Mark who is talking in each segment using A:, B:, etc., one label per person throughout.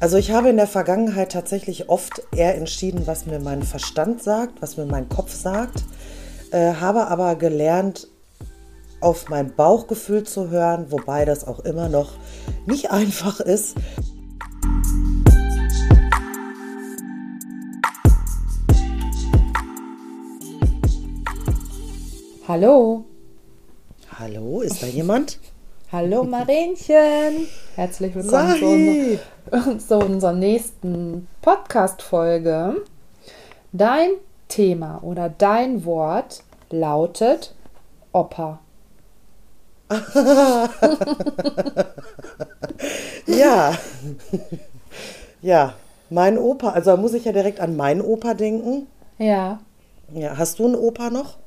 A: Also ich habe in der Vergangenheit tatsächlich oft eher entschieden, was mir mein Verstand sagt, was mir mein Kopf sagt, äh, habe aber gelernt, auf mein Bauchgefühl zu hören, wobei das auch immer noch nicht einfach ist.
B: Hallo.
A: Hallo, ist da jemand?
B: Hallo Marienchen. Herzlich willkommen zu, unser, zu unserer nächsten Podcast-Folge. Dein Thema oder dein Wort lautet Opa.
A: ja. ja, mein Opa. Also da muss ich ja direkt an meinen Opa denken.
B: Ja.
A: Ja, hast du einen Opa noch?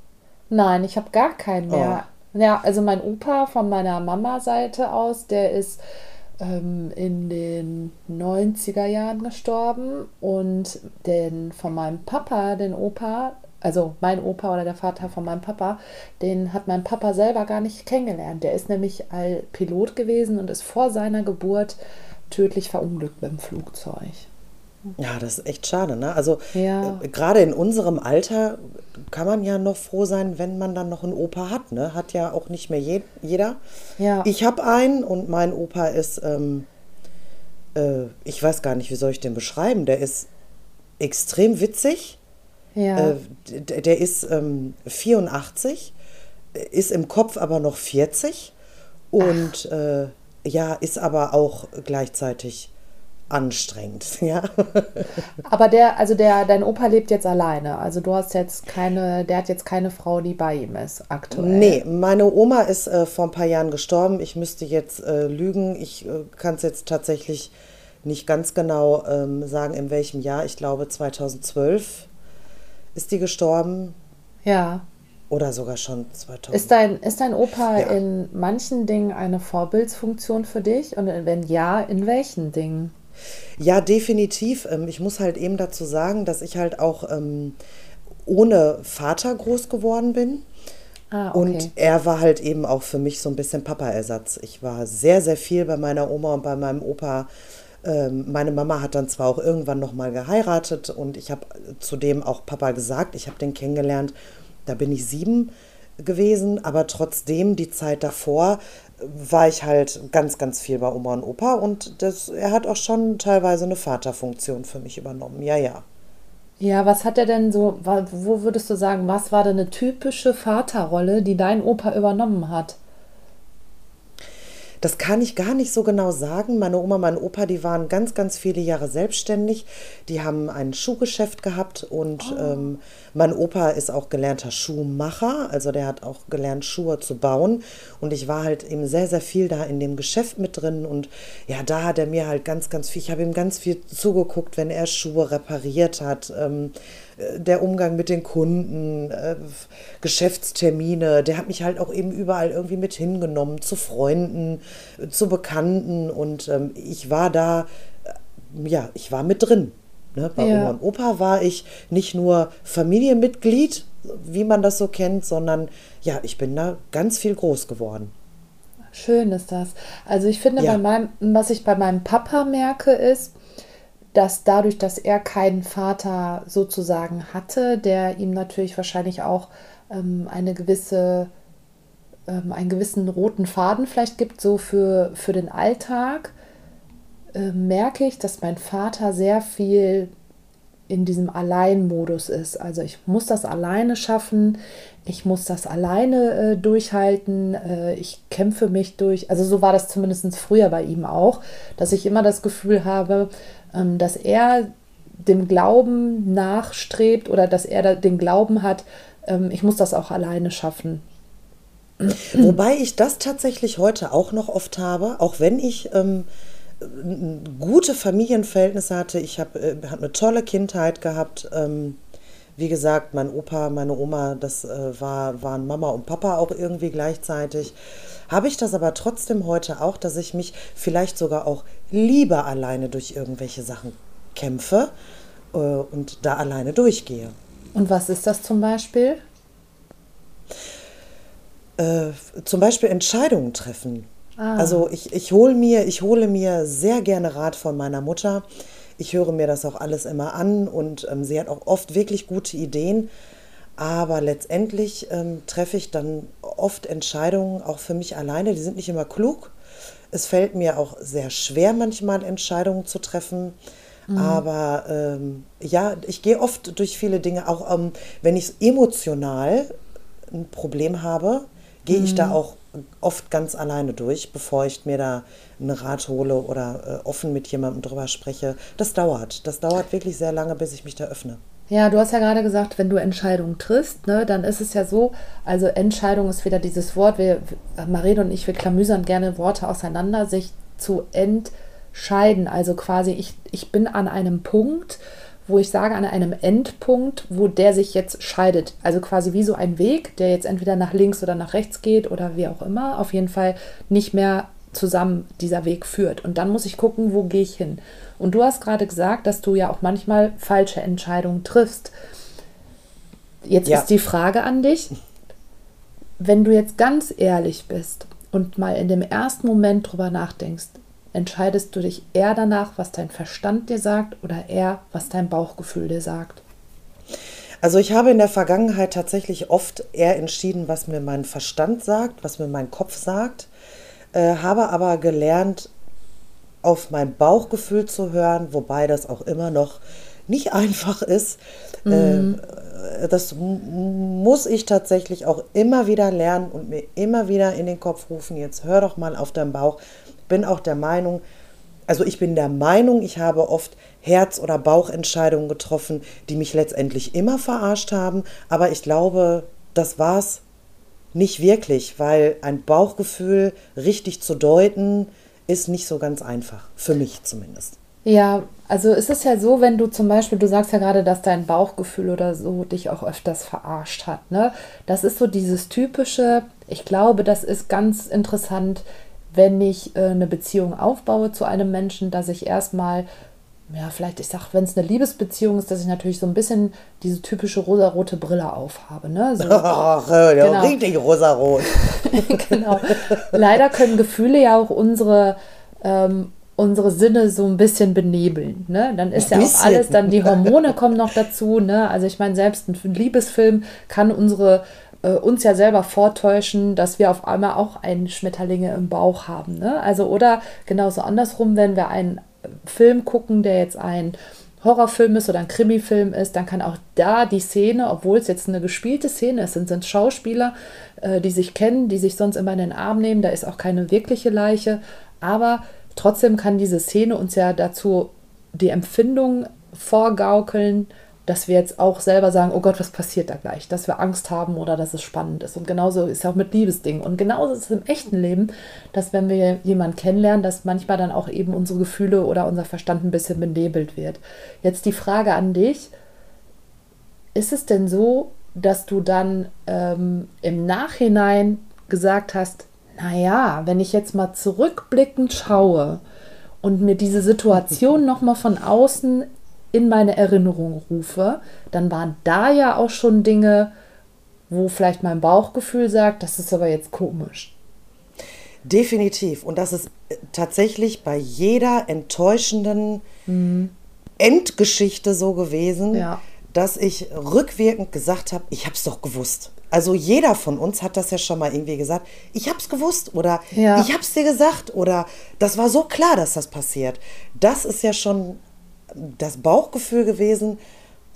B: Nein, ich habe gar keinen mehr. Oh. Ja, also mein Opa von meiner Mama-Seite aus, der ist ähm, in den 90er Jahren gestorben und den von meinem Papa, den Opa, also mein Opa oder der Vater von meinem Papa, den hat mein Papa selber gar nicht kennengelernt. Der ist nämlich all Pilot gewesen und ist vor seiner Geburt tödlich verunglückt beim Flugzeug.
A: Ja, das ist echt schade. Ne? Also
B: ja.
A: äh, gerade in unserem Alter kann man ja noch froh sein, wenn man dann noch einen Opa hat. Ne? Hat ja auch nicht mehr je jeder.
B: Ja.
A: Ich habe einen und mein Opa ist, ähm, äh, ich weiß gar nicht, wie soll ich den beschreiben. Der ist extrem witzig.
B: Ja.
A: Äh, der, der ist ähm, 84, ist im Kopf aber noch 40 und äh, ja, ist aber auch gleichzeitig anstrengend, ja.
B: Aber der, also der, dein Opa lebt jetzt alleine. Also du hast jetzt keine, der hat jetzt keine Frau, die bei ihm ist aktuell.
A: Nee, meine Oma ist äh, vor ein paar Jahren gestorben. Ich müsste jetzt äh, lügen. Ich äh, kann es jetzt tatsächlich nicht ganz genau ähm, sagen, in welchem Jahr. Ich glaube 2012 ist die gestorben.
B: Ja.
A: Oder sogar schon 2000.
B: Ist dein, ist dein Opa
A: Ja.
B: in manchen Dingen eine Vorbildsfunktion für dich? Und wenn ja, in welchen Dingen?
A: Ja, definitiv. Ähm, Ich muss halt eben dazu sagen, dass ich halt auch ähm, ohne Vater groß geworden bin.
B: Ah, okay.
A: Und er war halt eben auch für mich so ein bisschen Papa-Ersatz. Ich war sehr, sehr viel bei meiner Oma und bei meinem Opa. Ähm, Meine Mama hat dann zwar auch irgendwann nochmal geheiratet und ich habe zudem auch Papa gesagt, ich habe den kennengelernt, da bin ich sieben gewesen, aber trotzdem die Zeit davor war ich halt ganz, ganz viel bei Oma und Opa und das, er hat auch schon teilweise eine Vaterfunktion für mich übernommen. Ja, ja.
B: Ja, was hat er denn so, wo würdest du sagen, was war denn eine typische Vaterrolle, die dein Opa übernommen hat?
A: Das kann ich gar nicht so genau sagen. Meine Oma, mein Opa, die waren ganz, ganz viele Jahre selbstständig. Die haben ein Schuhgeschäft gehabt und ähm, mein Opa ist auch gelernter Schuhmacher. Also der hat auch gelernt, Schuhe zu bauen. Und ich war halt eben sehr, sehr viel da in dem Geschäft mit drin. Und ja, da hat er mir halt ganz, ganz viel, ich habe ihm ganz viel zugeguckt, wenn er Schuhe repariert hat. Ähm, äh, der Umgang mit den Kunden, äh, Geschäftstermine, der hat mich halt auch eben überall irgendwie mit hingenommen, zu Freunden, zu Bekannten und ähm, ich war da, äh, ja, ich war mit drin. Ne? Bei
B: Ja.
A: Oma und Opa war ich nicht nur Familienmitglied, wie man das so kennt, sondern ja, ich bin da ganz viel groß geworden.
B: Schön ist das. Also ich finde,
A: Ja.
B: bei meinem, was ich bei meinem Papa merke, ist, dass dadurch, dass er keinen Vater sozusagen hatte, der ihm natürlich wahrscheinlich auch ähm, eine gewisse, ähm, einen gewissen roten Faden vielleicht gibt, so für, für den Alltag, äh, merke ich, dass mein Vater sehr viel in diesem Alleinmodus ist. Also ich muss das alleine schaffen, ich muss das alleine äh, durchhalten, äh, ich kämpfe mich durch. Also so war das zumindest früher bei ihm auch, dass ich immer das Gefühl habe, dass er dem Glauben nachstrebt oder dass er den Glauben hat, ähm, ich muss das auch alleine schaffen.
A: Wobei ich das tatsächlich heute auch noch oft habe, auch wenn ich ähm, gute Familienverhältnisse hatte. Ich habe äh, hab eine tolle Kindheit gehabt. Ähm, wie gesagt, mein Opa, meine Oma, das äh, war, waren Mama und Papa auch irgendwie gleichzeitig. Habe ich das aber trotzdem heute auch, dass ich mich vielleicht sogar auch lieber alleine durch irgendwelche Sachen kämpfe äh, und da alleine durchgehe.
B: Und was ist das zum Beispiel?
A: Äh, zum Beispiel Entscheidungen treffen. Ah. Also ich, ich hole mir, ich hole mir sehr gerne Rat von meiner Mutter. Ich höre mir das auch alles immer an und ähm, sie hat auch oft wirklich gute Ideen. Aber letztendlich ähm, treffe ich dann oft Entscheidungen auch für mich alleine. Die sind nicht immer klug. Es fällt mir auch sehr schwer, manchmal Entscheidungen zu treffen. Mhm. Aber ähm, ja, ich gehe oft durch viele Dinge, auch ähm, wenn ich emotional ein Problem habe, gehe ich da mhm. auch oft ganz alleine durch, bevor ich mir da einen Rat hole oder äh, offen mit jemandem drüber spreche. Das dauert. Das dauert wirklich sehr lange, bis ich mich da öffne.
B: Ja, du hast ja gerade gesagt, wenn du Entscheidungen triffst, ne, dann ist es ja so, also Entscheidung ist wieder dieses Wort, wir, Marene und ich, wir klamüsern gerne Worte auseinander, sich zu entscheiden. Also quasi, ich, ich bin an einem Punkt, wo ich sage, an einem Endpunkt, wo der sich jetzt scheidet. Also quasi wie so ein Weg, der jetzt entweder nach links oder nach rechts geht oder wie auch immer. Auf jeden Fall nicht mehr zusammen dieser Weg führt. Und dann muss ich gucken, wo gehe ich hin. Und du hast gerade gesagt, dass du ja auch manchmal falsche Entscheidungen triffst. Jetzt ja. ist die Frage an dich, wenn du jetzt ganz ehrlich bist und mal in dem ersten Moment drüber nachdenkst, entscheidest du dich eher danach, was dein Verstand dir sagt oder eher, was dein Bauchgefühl dir sagt?
A: Also ich habe in der Vergangenheit tatsächlich oft eher entschieden, was mir mein Verstand sagt, was mir mein Kopf sagt, äh, habe aber gelernt, auf mein Bauchgefühl zu hören, wobei das auch immer noch nicht einfach ist. Mhm. Äh, das muss ich tatsächlich auch immer wieder lernen und mir immer wieder in den Kopf rufen, jetzt hör doch mal auf deinen Bauch. Bin auch der Meinung, also ich bin der Meinung, ich habe oft Herz- oder Bauchentscheidungen getroffen, die mich letztendlich immer verarscht haben, aber ich glaube, das war's nicht wirklich, weil ein Bauchgefühl richtig zu deuten, ist nicht so ganz einfach. Für mich zumindest.
B: Ja, also es ist ja so, wenn du zum Beispiel, du sagst ja gerade, dass dein Bauchgefühl oder so dich auch öfters verarscht hat. Ne? Das ist so dieses typische, ich glaube, das ist ganz interessant, wenn ich äh, eine Beziehung aufbaue zu einem Menschen, dass ich erstmal ja, vielleicht, ich sag, wenn es eine Liebesbeziehung ist, dass ich natürlich so ein bisschen diese typische rosarote Brille aufhabe. Ne? So,
A: Ach, ja, genau. richtig rosarot.
B: genau. Leider können Gefühle ja auch unsere, ähm, unsere Sinne so ein bisschen benebeln. Ne? Dann ist ja auch alles, dann die Hormone kommen noch dazu. Ne? Also ich meine, selbst ein Liebesfilm kann unsere äh, uns ja selber vortäuschen, dass wir auf einmal auch einen Schmetterlinge im Bauch haben. Ne? Also oder genauso andersrum, wenn wir einen Film gucken, der jetzt ein Horrorfilm ist oder ein Krimifilm ist, dann kann auch da die Szene, obwohl es jetzt eine gespielte Szene ist, sind, sind Schauspieler, äh, die sich kennen, die sich sonst immer in den Arm nehmen, da ist auch keine wirkliche Leiche, aber trotzdem kann diese Szene uns ja dazu die Empfindung vorgaukeln, dass wir jetzt auch selber sagen, oh Gott, was passiert da gleich? Dass wir Angst haben oder dass es spannend ist. Und genauso ist es auch mit Liebesdingen. Und genauso ist es im echten Leben, dass wenn wir jemanden kennenlernen, dass manchmal dann auch eben unsere Gefühle oder unser Verstand ein bisschen benebelt wird. Jetzt die Frage an dich, ist es denn so, dass du dann ähm, im Nachhinein gesagt hast, naja, wenn ich jetzt mal zurückblickend schaue und mir diese Situation nochmal von außen in meine Erinnerung rufe, dann waren da ja auch schon Dinge, wo vielleicht mein Bauchgefühl sagt, das ist aber jetzt komisch.
A: Definitiv. Und das ist äh, tatsächlich bei jeder enttäuschenden mhm. Endgeschichte so gewesen, ja. dass ich rückwirkend gesagt habe, ich habe es doch gewusst. Also jeder von uns hat das ja schon mal irgendwie gesagt, ich habe es gewusst oder ja. ich habe es dir gesagt oder das war so klar, dass das passiert. Das ist ja schon das Bauchgefühl gewesen,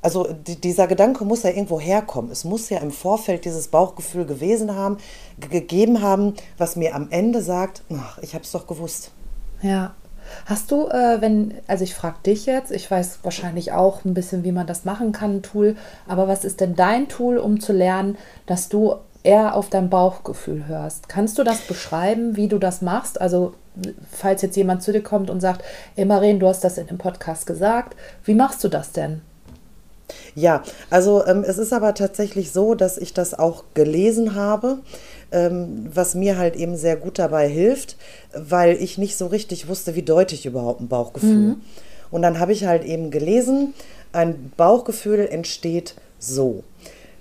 A: also dieser Gedanke muss ja irgendwo herkommen. Es muss ja im Vorfeld dieses Bauchgefühl gewesen haben, gegeben haben, was mir am Ende sagt, ach, ich habe es doch gewusst.
B: Ja. Hast du, äh, wenn, also ich frage dich jetzt, ich weiß wahrscheinlich auch ein bisschen, wie man das machen kann, ein Tool, aber was ist denn dein Tool, um zu lernen, dass du eher auf dein Bauchgefühl hörst? Kannst du das beschreiben, wie du das machst? Also falls jetzt jemand zu dir kommt und sagt, ey Maren, du hast das in dem Podcast gesagt, wie machst du das denn?
A: Ja, also ähm, es ist aber tatsächlich so, dass ich das auch gelesen habe, ähm, was mir halt eben sehr gut dabei hilft, weil ich nicht so richtig wusste, wie deute ich überhaupt ein Bauchgefühl. Mhm. Und dann habe ich halt eben gelesen, ein Bauchgefühl entsteht so.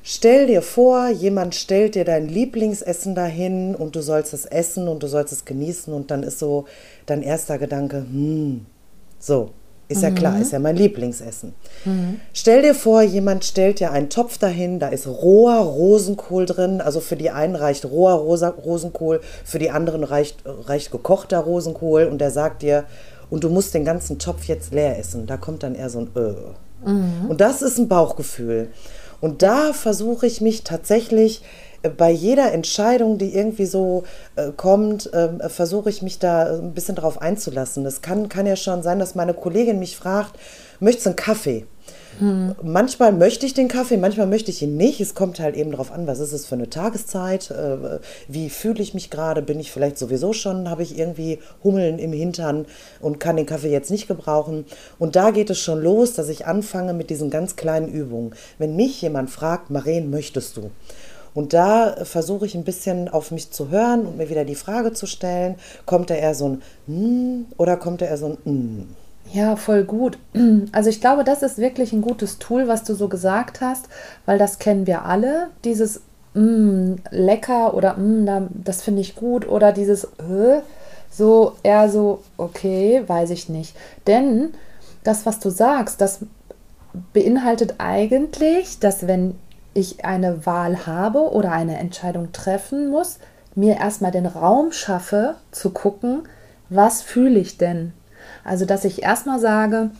A: Stell dir vor, jemand stellt dir dein Lieblingsessen dahin und du sollst es essen und du sollst es genießen und dann ist so dein erster Gedanke, hm, so, ist ja klar, ist ja mein Lieblingsessen. Stell dir vor, jemand stellt dir einen Topf dahin, da ist roher Rosenkohl drin, also für die einen reicht roher Rosa Rosenkohl, für die anderen reicht, reicht gekochter Rosenkohl und der sagt dir, und du musst den ganzen Topf jetzt leer essen. Da kommt dann eher so ein Öh. Und das ist ein Bauchgefühl. Und da versuche ich mich tatsächlich äh, bei jeder Entscheidung, die irgendwie so äh, kommt, äh, versuche ich mich da ein bisschen drauf einzulassen. Es kann, kann ja schon sein, dass meine Kollegin mich fragt, möchtest du einen Kaffee? Hm. Manchmal möchte ich den Kaffee, manchmal möchte ich ihn nicht. Es kommt halt eben darauf an, was ist es für eine Tageszeit, äh, wie fühle ich mich gerade, bin ich vielleicht sowieso schon, habe ich irgendwie Hummeln im Hintern und kann den Kaffee jetzt nicht gebrauchen. Und da geht es schon los, dass ich anfange mit diesen ganz kleinen Übungen. Wenn mich jemand fragt, Maren, möchtest du? Und da versuche ich ein bisschen auf mich zu hören und mir wieder die Frage zu stellen, kommt da eher so ein hm oder kommt da eher so ein hm?
B: Ja, voll gut. Also ich glaube, das ist wirklich ein gutes Tool, was du so gesagt hast, weil das kennen wir alle. Dieses mm, lecker oder mm, das finde ich gut oder dieses äh, so eher so, okay, weiß ich nicht. Denn das, was du sagst, das beinhaltet eigentlich, dass wenn ich eine Wahl habe oder eine Entscheidung treffen muss, mir erstmal den Raum schaffe zu gucken, was fühle ich denn? Also, dass ich erstmal sage,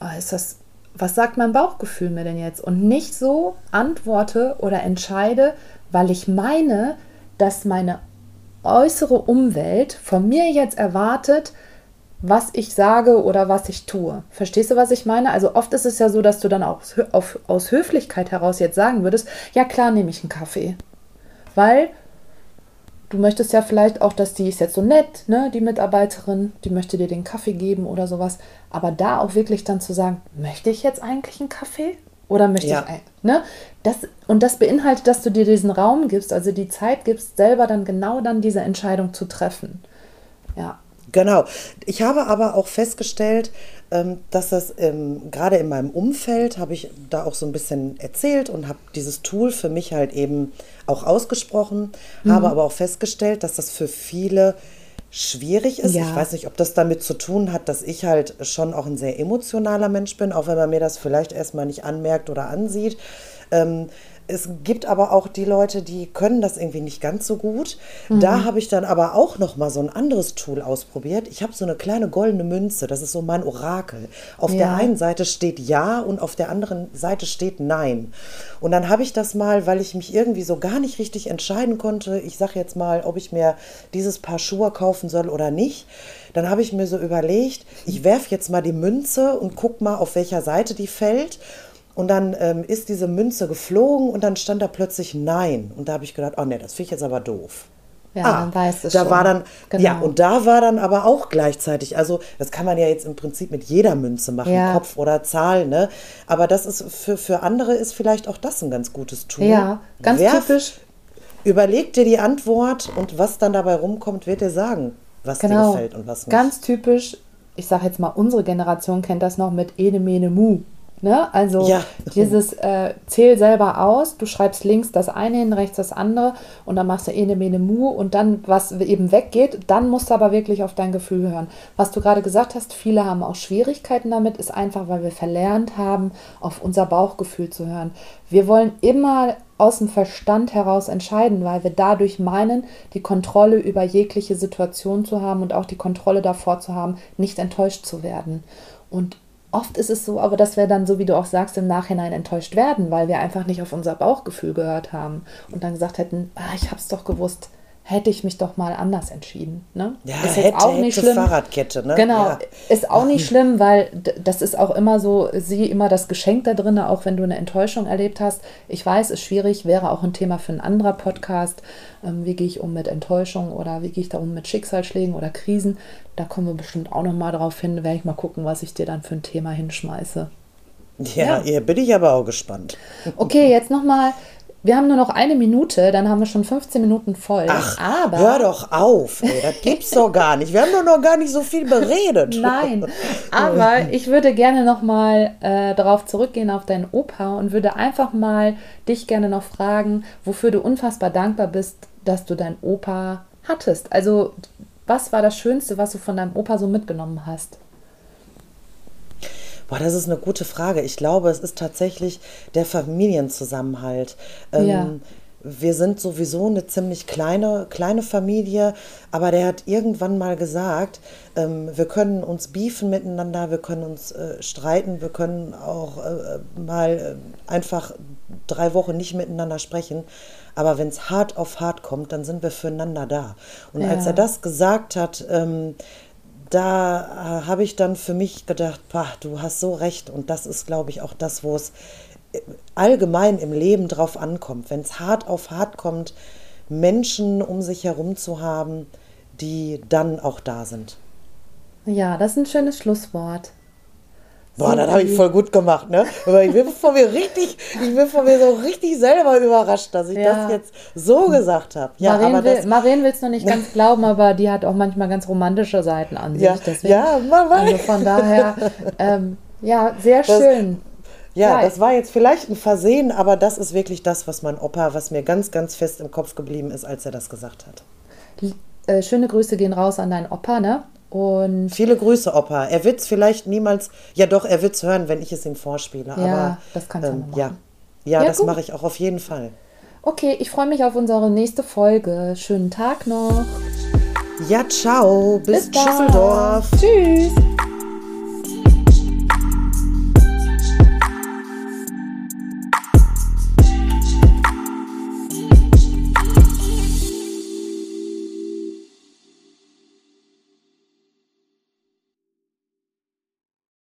B: oh, ist das, was sagt mein Bauchgefühl mir denn jetzt? Und nicht so antworte oder entscheide, weil ich meine, dass meine äußere Umwelt von mir jetzt erwartet, was ich sage oder was ich tue. Verstehst du, was ich meine? Also oft ist es ja so, dass du dann auch aus, aus Höflichkeit heraus jetzt sagen würdest, ja klar nehme ich einen Kaffee. Weil du möchtest ja vielleicht auch, dass die ist jetzt so nett, ne, die Mitarbeiterin, die möchte dir den Kaffee geben oder sowas. Aber da auch wirklich dann zu sagen, möchte ich jetzt eigentlich einen Kaffee? Oder möchte ja. ich, ne? Das, und das beinhaltet, dass du dir diesen Raum gibst, also die Zeit gibst, selber dann genau dann diese Entscheidung zu treffen. Ja.
A: Genau. Ich habe aber auch festgestellt, ähm, dass das ähm, gerade in meinem Umfeld, habe ich da auch so ein bisschen erzählt und habe dieses Tool für mich halt eben auch ausgesprochen, mhm. habe aber auch festgestellt, dass das für viele schwierig ist. Ja. Ich weiß nicht, ob das damit zu tun hat, dass ich halt schon auch ein sehr emotionaler Mensch bin, auch wenn man mir das vielleicht erstmal nicht anmerkt oder ansieht. Ähm, es gibt aber auch die Leute, die können das irgendwie nicht ganz so gut. Mhm. Da habe ich dann aber auch noch mal so ein anderes Tool ausprobiert. Ich habe so eine kleine goldene Münze, das ist so mein Orakel. Auf ja. der einen Seite steht Ja und auf der anderen Seite steht Nein. Und dann habe ich das mal, weil ich mich irgendwie so gar nicht richtig entscheiden konnte, ich sage jetzt mal, ob ich mir dieses Paar Schuhe kaufen soll oder nicht. Dann habe ich mir so überlegt, ich werfe jetzt mal die Münze und guck mal, auf welcher Seite die fällt. Und dann ähm, ist diese Münze geflogen und dann stand da plötzlich Nein. Und da habe ich gedacht, oh ne, das finde ich jetzt aber doof.
B: Ja, ah, dann weißt du
A: da
B: schon.
A: war dann, genau. ja, und da war dann aber auch gleichzeitig, also das kann man ja jetzt im Prinzip mit jeder Münze machen, ja. Kopf oder Zahl, ne? Aber das ist für, für andere ist vielleicht auch das ein ganz gutes Tool.
B: Ja, ganz Werf, typisch.
A: Überleg dir die Antwort und was dann dabei rumkommt, wird dir sagen, was genau. dir gefällt und was nicht.
B: Ganz typisch, ich sage jetzt mal, unsere Generation kennt das noch mit Ene Mene Mu. Ne? Also ja. dieses äh, Zähl selber aus, du schreibst links das eine hin, rechts das andere und dann machst du ene, mene, mu und dann, was eben weggeht, dann musst du aber wirklich auf dein Gefühl hören. Was du gerade gesagt hast, viele haben auch Schwierigkeiten damit, ist einfach, weil wir verlernt haben, auf unser Bauchgefühl zu hören. Wir wollen immer aus dem Verstand heraus entscheiden, weil wir dadurch meinen, die Kontrolle über jegliche Situation zu haben und auch die Kontrolle davor zu haben, nicht enttäuscht zu werden. Und oft ist es so, aber dass wir dann, so wie du auch sagst, im Nachhinein enttäuscht werden, weil wir einfach nicht auf unser Bauchgefühl gehört haben und dann gesagt hätten, ah, ich hab's doch gewusst, hätte ich mich doch mal anders entschieden. Ne?
A: Ja, ist hätte, auch nicht schlimm. Fahrradkette, ne?
B: Genau,
A: ja.
B: ist auch nicht schlimm, weil das ist auch immer so, sieh immer das Geschenk da drin, auch wenn du eine Enttäuschung erlebt hast. Ich weiß, ist schwierig, wäre auch ein Thema für einen anderen Podcast. Ähm, wie gehe ich um mit Enttäuschung oder wie gehe ich da um mit Schicksalsschlägen oder Krisen? Da kommen wir bestimmt auch noch mal drauf hin. Werde ich mal gucken, was ich dir dann für ein Thema hinschmeiße.
A: Ja, ja. hier bin ich aber auch gespannt.
B: Okay, jetzt noch mal wir haben nur noch eine Minute, dann haben wir schon 15 Minuten voll.
A: Ach,
B: aber
A: hör doch auf, ey, das gibt's doch gar nicht. Wir haben doch noch gar nicht so viel beredet.
B: Nein, aber ich würde gerne nochmal äh, darauf zurückgehen auf deinen Opa und würde einfach mal dich gerne noch fragen, wofür du unfassbar dankbar bist, dass du deinen Opa hattest. Also, was war das Schönste, was du von deinem Opa so mitgenommen hast?
A: Boah, das ist eine gute Frage. Ich glaube, es ist tatsächlich der Familienzusammenhalt. Ähm,
B: Ja.
A: Wir sind sowieso eine ziemlich kleine, kleine Familie, aber der hat irgendwann mal gesagt, ähm, wir können uns beefen miteinander, wir können uns äh, streiten, wir können auch äh, mal äh, einfach drei Wochen nicht miteinander sprechen. Aber wenn es hart auf hart kommt, dann sind wir füreinander da. Und als
B: Ja.
A: er das gesagt hat, ähm, da äh, habe ich dann für mich gedacht, pah, du hast so recht. Und das ist, glaube ich, auch das, wo es äh, allgemein im Leben drauf ankommt. Wenn es hart auf hart kommt, Menschen um sich herum zu haben, die dann auch da sind.
B: Ja, das ist ein schönes Schlusswort.
A: Boah, das habe ich voll gut gemacht, ne? Aber ich bin von mir richtig, ich bin von mir so richtig selber überrascht, dass ich
B: Ja.
A: das jetzt so gesagt habe. Ja,
B: Maren,
A: aber
B: will,
A: das,
B: Maren will es noch nicht ganz glauben, aber die hat auch manchmal ganz romantische Seiten an sich.
A: ja,
B: Deswegen,
A: ja, man weiß.
B: also von daher, ähm, ja, sehr
A: Das-
B: schön.
A: Ja,
B: Ja.
A: das war jetzt vielleicht ein Versehen, aber das ist wirklich das, was mein Opa, was mir ganz, ganz fest im Kopf geblieben ist, als er das gesagt hat.
B: Äh, schöne Grüße gehen raus an deinen Opa, ne? Und
A: Viele Grüße, Opa. Er wird es vielleicht niemals, ja doch, er wird es hören, wenn ich es ihm vorspiele.
B: Ja,
A: aber
B: das kannst du
A: ähm,
B: machen.
A: ja, ja,
B: Ja,
A: das mache ich auch auf jeden Fall.
B: okay, ich freue mich auf unsere nächste Folge. Schönen Tag noch.
A: Ja, ciao, bis,
B: dann.
A: Düsseldorf.
B: Tschüss.